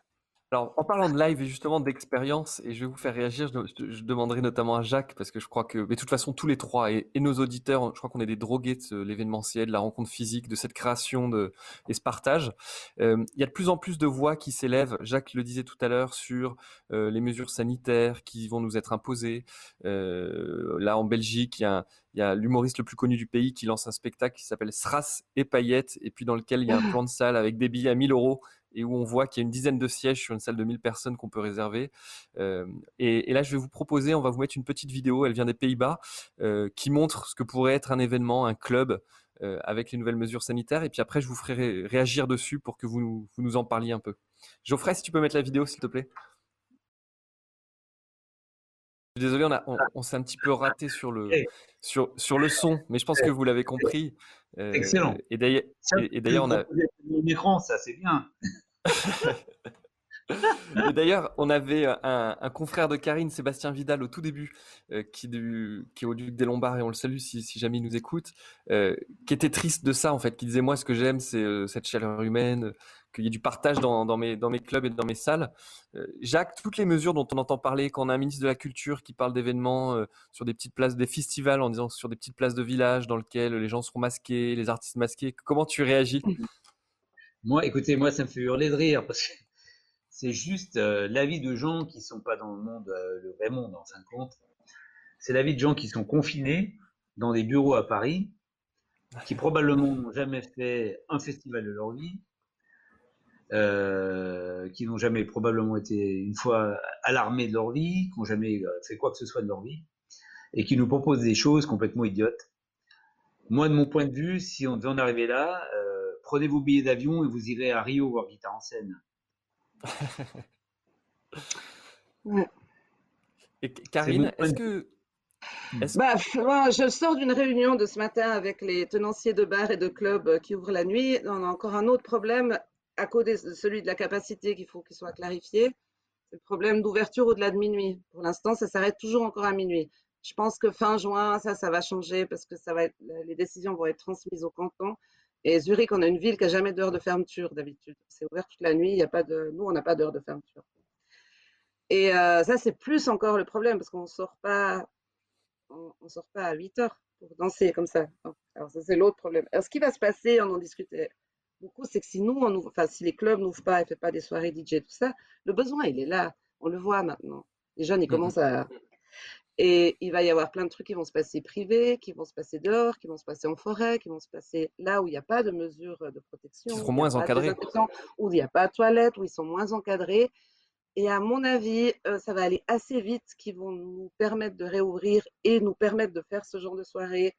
Alors, en parlant de live et justement d'expérience, et je vais vous faire réagir, je, demanderai notamment à Jacques, parce que je crois que, mais de toute façon, tous les trois, et, nos auditeurs, je crois qu'on est des drogués de l'événementiel, de la rencontre physique, de cette création de, et ce partage. Euh, il y a de plus en plus de voix qui s'élèvent, Jacques le disait tout à l'heure, sur euh, les mesures sanitaires qui vont nous être imposées. Euh, là, en Belgique, il y a il y a l'humoriste le plus connu du pays qui lance un spectacle qui s'appelle Sras et paillettes, et puis dans lequel il y a un plan de salle avec des billets à 1000 euros et où on voit qu'il y a une dizaine de sièges sur une salle de 1000 personnes qu'on peut réserver. Euh, et, là, je vais vous proposer, on va vous mettre une petite vidéo, elle vient des Pays-Bas, euh, qui montre ce que pourrait être un événement, un club, euh, avec les nouvelles mesures sanitaires. Et puis après, je vous ferai réagir dessus pour que vous, vous nous en parliez un peu. Geoffrey, si tu peux mettre la vidéo, s'il te plaît. Désolé, on, on, s'est un petit peu raté sur le, sur, sur le son, mais je pense que vous l'avez compris. Excellent. Et d'ailleurs, on a. L'écran, ça, c'est bien. d'ailleurs, on avait un, confrère de Karine, Sébastien Vidal, au tout début, qui, qui, est au Duc des Lombards, et on le salue si, jamais il nous écoute, qui était triste de ça, en fait, qui disait Moi, ce que j'aime, c'est cette chaleur humaine, qu'il y ait du partage dans, mes, dans mes clubs et dans mes salles. Euh, Jacques, toutes les mesures dont on entend parler, quand on a un ministre de la Culture qui parle d'événements euh, sur des petites places, des festivals, en disant sur des petites places de village dans lesquelles les gens seront masqués, les artistes masqués, comment tu réagis? Moi, écoutez, moi, ça me fait hurler de rire parce que c'est juste euh, l'avis de gens qui ne sont pas dans le monde, le vrai monde en fin de compte. C'est l'avis de gens qui sont confinés dans des bureaux à Paris, qui probablement n'ont jamais fait un festival de leur vie, euh, qui n'ont jamais probablement été une fois alarmés de leur vie, qui n'ont jamais euh, fait quoi que ce soit de leur vie, et qui nous proposent des choses complètement idiotes. Moi, de mon point de vue, si on devait en arriver là, euh, prenez vos billets d'avion et vous irez à Rio voir Guitare en scène. Et Karine, est-ce que bah, moi, je sors d'une réunion de ce matin avec les tenanciers de bars et de clubs qui ouvrent la nuit. On a encore un autre problème à côté de celui de la capacité qu'il faut qu'il soit clarifié. C'est le problème d'ouverture au-delà de minuit. Pour l'instant, ça s'arrête toujours encore à minuit. Je pense que fin juin, ça, ça va changer parce que ça va être, les décisions vont être transmises au canton. Et Zurich, on a une ville qui n'a jamais d'heure de fermeture d'habitude. C'est ouvert toute la nuit. Il y a pas de, nous, on n'a pas d'heure de fermeture. Et euh, ça, c'est plus encore le problème parce qu'on ne sort pas, on, sort pas à 8 heures pour danser comme ça. Alors ça, c'est l'autre problème. Alors, ce qui va se passer, on en discutait beaucoup, c'est que si nous, on ouvre, enfin, si les clubs n'ouvrent pas et ne font pas des soirées DJ, tout ça, le besoin, il est là. On le voit maintenant. Les jeunes, ils mmh commencent à, et il va y avoir plein de trucs qui vont se passer privés, qui vont se passer dehors, qui vont se passer en forêt, qui vont se passer là où il n'y a pas de mesures de protection. Qui seront moins encadrés. Où il n'y a pas de toilettes, où ils sont moins encadrés. Et à mon avis, euh, ça va aller assez vite, qui vont nous permettre de réouvrir et nous permettre de faire ce genre de soirée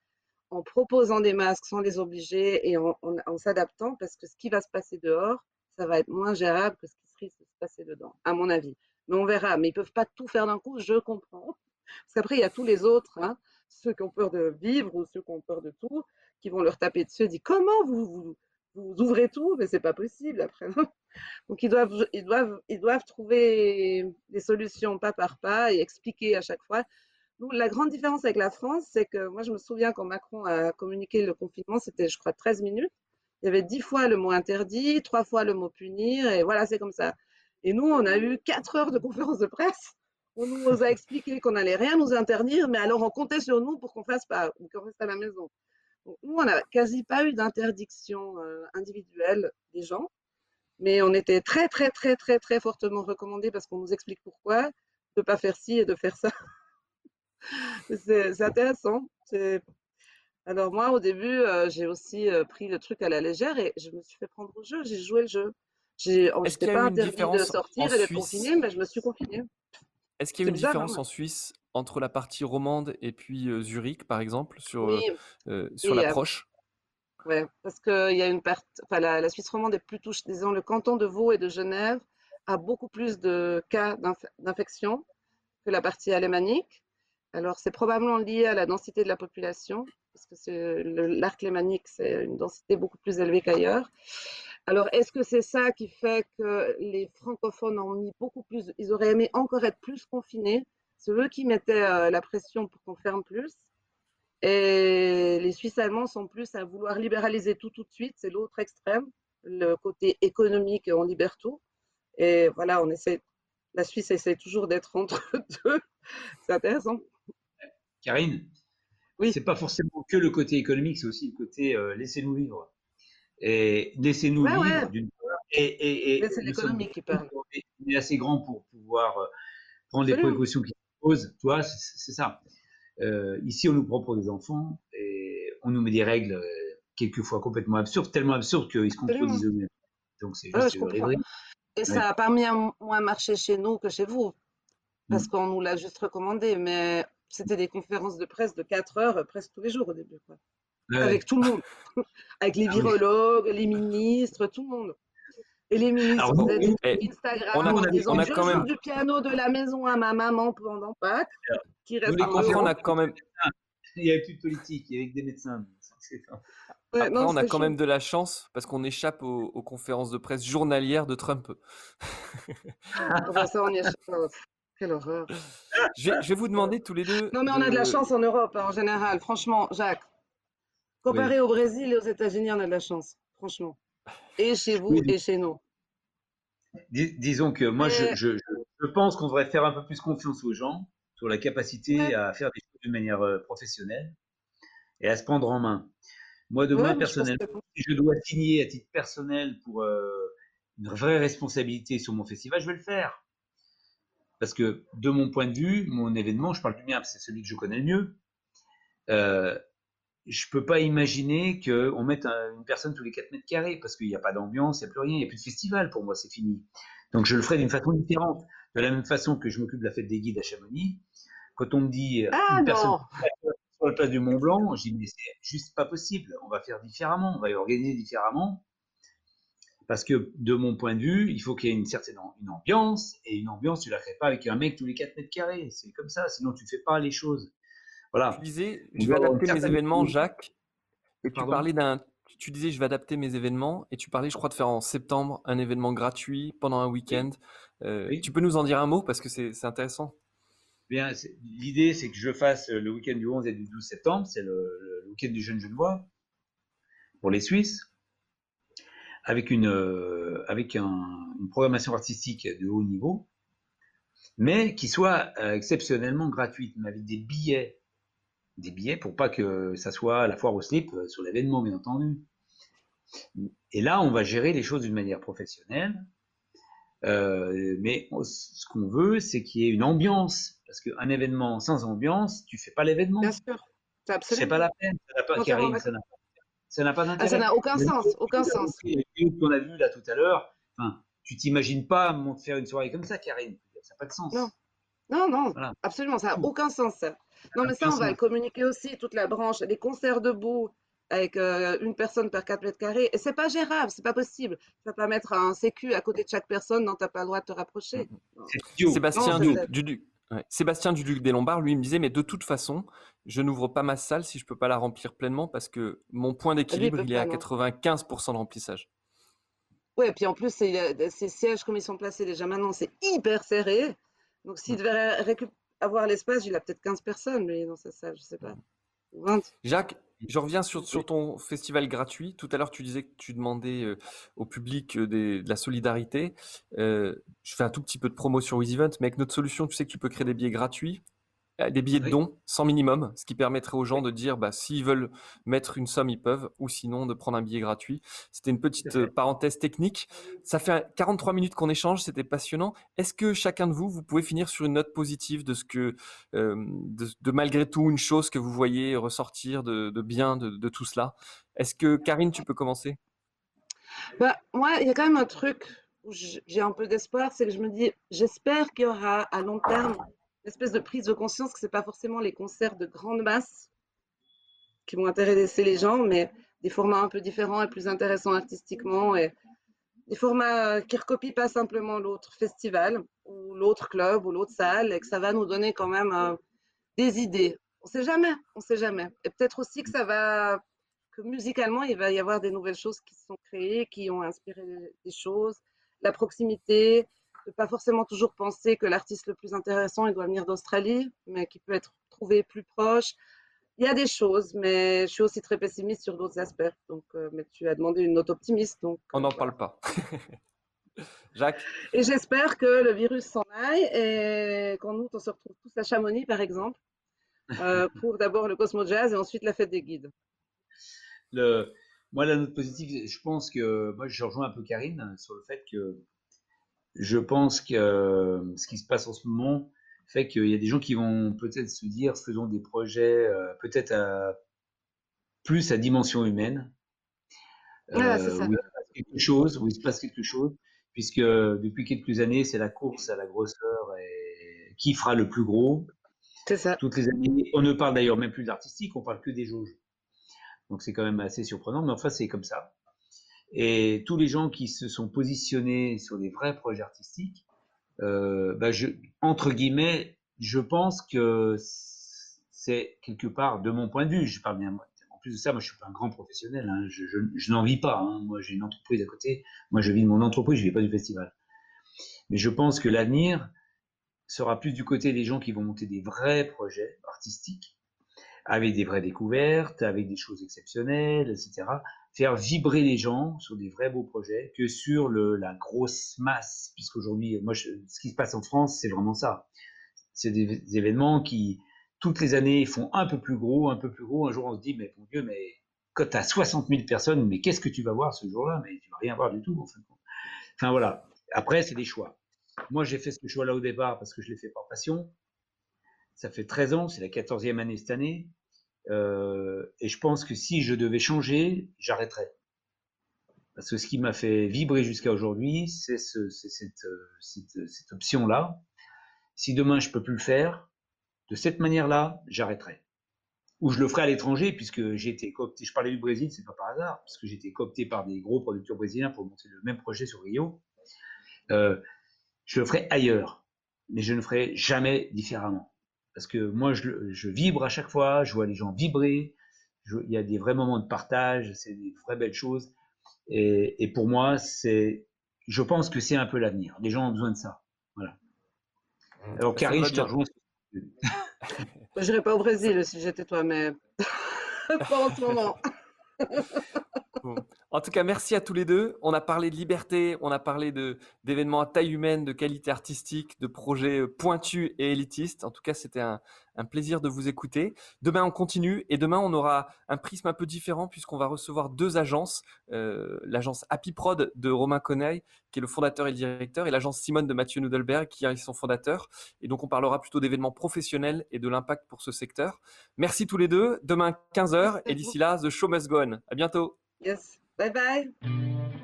en proposant des masques sans les obliger et en, en s'adaptant, parce que ce qui va se passer dehors, ça va être moins gérable que ce qui risque de se passer dedans, à mon avis. Mais on verra. Mais ils ne peuvent pas tout faire d'un coup, je comprends. Parce qu'après, il y a tous les autres, hein, ceux qui ont peur de vivre ou ceux qui ont peur de tout, qui vont leur taper dessus et dire comment vous, vous, ouvrez tout? Mais c'est pas possible après. Donc ils doivent, ils, doivent, ils doivent trouver des solutions pas par pas et expliquer à chaque fois. Nous, la grande différence avec la France, c'est que moi, je me souviens quand Macron a communiqué le confinement, c'était, je crois, 13 minutes. Il y avait 10 fois le mot interdit, 3 fois le mot punir, et voilà, c'est comme ça. Et nous, on a eu 4 heures de conférence de presse on nous a expliqué qu'on n'allait rien nous interdire, mais alors on comptait sur nous pour qu'on fasse pas, qu'on reste à la maison. nous, on n'a quasi pas eu d'interdiction euh, individuelle des gens, mais on était très, très, très, très, très fortement recommandé parce qu'on nous explique pourquoi de ne pas faire ci et de faire ça. c'est intéressant. Alors moi, au début, euh, j'ai aussi euh, pris le truc à la légère et je me suis fait prendre au jeu, j'ai joué le jeu. Je n'étais pas interdit de sortir et d'être confiné, mais je me suis confinée. Est-ce qu'il y a une différence en Suisse entre la partie romande et puis Zurich, par exemple, sur, sur l'approche? Oui, parce qu'il y a une partie, enfin, la, Suisse romande est plus touchée, disons, le canton de Vaud et de Genève a beaucoup plus de cas d'infection que la partie alémanique. Alors, c'est probablement lié à la densité de la population, parce que l'arc lémanique, c'est une densité beaucoup plus élevée qu'ailleurs. Alors, est-ce que c'est ça qui fait que les francophones ont mis beaucoup plus, ils auraient aimé encore être plus confinés? C'est eux qui mettaient euh, la pression pour qu'on ferme plus. Et les Suisses allemands sont plus à vouloir libéraliser tout tout de suite, c'est l'autre extrême, le côté économique, on libère tout. Et voilà, on essaie, la Suisse essaie toujours d'être entre deux. C'est intéressant. Karine, oui. c'est pas forcément que le côté économique, c'est aussi le côté euh, laissez-nous vivre. Et laissez-nous vivre d'une part. Et, et, c'est l'économie qui parle. On est assez grand pour pouvoir euh, prendre les précautions qui posent. Toi, c'est ça. Euh, ici, on nous prend pour des enfants et on nous met des règles euh, quelquefois complètement absurdes, tellement absurdes qu'ils se contredisent eux-mêmes. Donc, c'est juste ouais, Et ça a pas moins marché chez nous que chez vous, parce mm. qu'on nous l'a juste recommandé, mais c'était des conférences de presse de 4 heures presque tous les jours au début. Quoi avec tout le monde, avec les ah virologues, les ministres, tout le monde. Et les ministres Alors, Instagram, on a, on a, quand même du piano de la maison à ma maman pendant Pâques, qui reste on a quand même. Il n'y a plus de politique, il y a des médecins. Après, on a quand même de la chance parce qu'on échappe aux, conférences de presse journalières de Trump. enfin, ça, on y échappe. Quelle horreur. Je vais, je vais, vous demander tous les deux. Non, mais on a de la chance en Europe, hein, en général. Franchement, Jacques, Comparé au Brésil et aux États-Unis, on a de la chance, franchement. Et chez vous et chez nous. disons que moi, je, pense qu'on devrait faire un peu plus confiance aux gens sur la capacité à faire des choses de manière euh, professionnelle et à se prendre en main. Moi, demain, personnellement, si je dois signer à titre personnel pour euh, une vraie responsabilité sur mon festival, je vais le faire. Parce que de mon point de vue, mon événement, je parle du mien, c'est celui que je connais le mieux. Euh, je peux pas imaginer qu'on mette une personne tous les 4 mètres carrés parce qu'il n'y a pas d'ambiance, il n'y a plus rien, il n'y a plus de festival pour moi, c'est fini. Donc je le ferai d'une façon différente. De la même façon que je m'occupe de la fête des guides à Chamonix, quand on me dit euh, ah, une personne sur la place du Mont Blanc, je dis mais c'est juste pas possible, on va faire différemment, on va y organiser différemment. Parce que de mon point de vue, il faut qu'il y ait une certaine une ambiance, et une ambiance, tu la crées pas avec un mec tous les 4 mètres carrés. C'est comme ça, sinon tu ne fais pas les choses. Voilà. Tu disais, je vais adapter mes événements, Jacques. Et tu parlais d'un, tu disais, je vais adapter mes événements. Et tu parlais, je crois, de faire en septembre un événement gratuit pendant un week-end. Euh, tu peux nous en dire un mot parce que c'est intéressant. Bien, l'idée, c'est que je fasse le week-end du 11 et du 12 septembre. C'est le, week-end du jeune Genevois pour les Suisses, avec une, euh, avec une programmation artistique de haut niveau, mais qui soit euh, exceptionnellement gratuite, mais avec des billets des billets pour pas que ça soit la foire au slip euh, sur l'événement, bien entendu. Et là, on va gérer les choses d'une manière professionnelle. Euh, mais ce qu'on veut, c'est qu'il y ait une ambiance. Parce qu'un événement sans ambiance, tu fais pas l'événement. Bien sûr. C'est pas la peine. Ça n'a pas, Karine, ça n'a pas d'intérêt. ça n'a aucun sens. Aucun sens. qu'on a vu là tout à l'heure, enfin, tu t'imagines pas faire une soirée comme ça, Karine. Ça n'a pas de sens. Non. Non, non, absolument, ça n'a aucun sens. Non, mais ça, on va le communiquer aussi, toute la branche, les concerts debout avec euh, une personne par 4 mètres carrés. Et c'est pas gérable, c'est pas possible. Tu vas pas mettre un sécu à côté de chaque personne dont tu n'as pas le droit de te rapprocher. Sébastien, du, Sébastien Duduc des Lombards, lui, me disait, mais de toute façon, je n'ouvre pas ma salle si je peux pas la remplir pleinement parce que mon point d'équilibre, il est à 95% de remplissage. Oui, et puis en plus, ces sièges comme ils sont placés déjà maintenant, c'est hyper serré. Donc s'il devait avoir l'espace, il a peut-être 15 personnes, lui, dans sa salle, je sais pas. 20. Jacques, je reviens sur, sur, ton festival gratuit. Tout à l'heure, tu disais que tu demandais euh, au public euh, de la solidarité. Euh, je fais un tout petit peu de promo sur WizEvent, mais avec notre solution, tu sais que tu peux créer des billets gratuits. Euh, des billets de dons sans minimum, ce qui permettrait aux gens de dire bah, s'ils veulent mettre une somme, ils peuvent, ou sinon de prendre un billet gratuit. C'était une petite euh, parenthèse technique. Ça fait 43 minutes qu'on échange, c'était passionnant. Est-ce que chacun de vous, vous pouvez finir sur une note positive de ce que, euh, de, malgré tout, une chose que vous voyez ressortir de, bien de, tout cela? Est-ce que Karine, tu peux commencer? Bah, Moi, il y a quand même un truc où j'ai un peu d'espoir, c'est que je me dis, j'espère qu'il y aura à long terme espèce de prise de conscience que ce n'est pas forcément les concerts de grande masse qui vont intéresser les gens, mais des formats un peu différents et plus intéressants artistiquement et des formats euh, qui ne recopient pas simplement l'autre festival ou l'autre club ou l'autre salle et que ça va nous donner quand même euh, des idées. On ne sait jamais, on ne sait jamais. Et peut-être aussi que ça va, que musicalement, il va y avoir des nouvelles choses qui se sont créées, qui ont inspiré des choses, la proximité, ne pas forcément toujours penser que l'artiste le plus intéressant, il doit venir d'Australie, mais qui peut être trouvé plus proche. Il y a des choses, mais je suis aussi très pessimiste sur d'autres aspects. Donc, euh, mais tu as demandé une note optimiste. Donc, on n'en parle pas. Jacques? Et j'espère que le virus s'en aille et qu'en août, on se retrouve tous à Chamonix, par exemple, euh, pour d'abord le Cosmo Jazz et ensuite la fête des guides. Le, moi, la note positive, je pense que moi, je rejoins un peu Karine sur le fait que je pense que euh, ce qui se passe en ce moment fait qu'il y a des gens qui vont peut-être se dire faisons des projets euh, peut-être à plus à dimension humaine. Euh, ça. Où il se passe quelque chose, où il se passe quelque chose, puisque depuis quelques années, c'est la course à la grosseur et qui fera le plus gros. C'est ça. Toutes les années. On ne parle d'ailleurs même plus d'artistique, on parle que des jauges. Donc c'est quand même assez surprenant, mais enfin c'est comme ça. Et tous les gens qui se sont positionnés sur des vrais projets artistiques, euh, bah entre guillemets, je pense que c'est quelque part, de mon point de vue, je parle bien. En plus de ça, moi, je suis pas un grand professionnel. Hein, je, je, n'en vis pas. Hein, moi, j'ai une entreprise à côté. Moi, je vis de mon entreprise. Je vis pas du festival. Mais je pense que l'avenir sera plus du côté des gens qui vont monter des vrais projets artistiques, avec des vraies découvertes, avec des choses exceptionnelles, etc faire vibrer les gens sur des vrais beaux projets que sur le, la grosse masse, puisqu'aujourd'hui, moi, ce qui se passe en France, c'est vraiment ça. C'est des, événements qui, toutes les années, font un peu plus gros, un peu plus gros. Un jour, on se dit, mais mon Dieu, mais quand tu as 60 000 personnes, mais qu'est-ce que tu vas voir ce jour-là? Mais tu vas rien voir du tout, en fin Enfin, voilà. Après, c'est des choix. Moi, j'ai fait ce choix-là au départ parce que je l'ai fait par passion. Ça fait 13 ans, c'est la 14e année cette année. Euh, et je pense que si je devais changer, j'arrêterais. Parce que ce qui m'a fait vibrer jusqu'à aujourd'hui, c'est ce, cette, cette, option-là. Si demain je peux plus le faire, de cette manière-là, j'arrêterai. Ou je le ferai à l'étranger, puisque j'ai été coopté. Je parlais du Brésil, c'est pas par hasard, puisque j'ai été coopté par des gros producteurs brésiliens pour monter le même projet sur Rio. Euh, je le ferai ailleurs, mais je ne ferai jamais différemment parce que moi, je, vibre à chaque fois, je vois les gens vibrer, il y a des vrais moments de partage, c'est des vraies belles choses. Et, pour moi, c'est, je pense que c'est un peu l'avenir. Les gens ont besoin de ça. Voilà. Alors, Carrie, je te rejoins. je n'irais pas au Brésil si j'étais toi, mais pas en ce moment. En tout cas, merci à tous les deux. On a parlé de liberté, on a parlé d'événements à taille humaine, de qualité artistique, de projets euh, pointus et élitistes. En tout cas, c'était un, un plaisir de vous écouter. Demain, on continue et demain, on aura un prisme un peu différent puisqu'on va recevoir deux agences. Euh, l'agence Happy Prod de Romain Conneil, qui est le fondateur et le directeur, et l'agence Simone de Mathieu Nudelberg, qui est son fondateur. Et donc, on parlera plutôt d'événements professionnels et de l'impact pour ce secteur. Merci tous les deux. Demain, 15h. Et d'ici là, The Show Must Go On. À bientôt. Yes. 拜拜。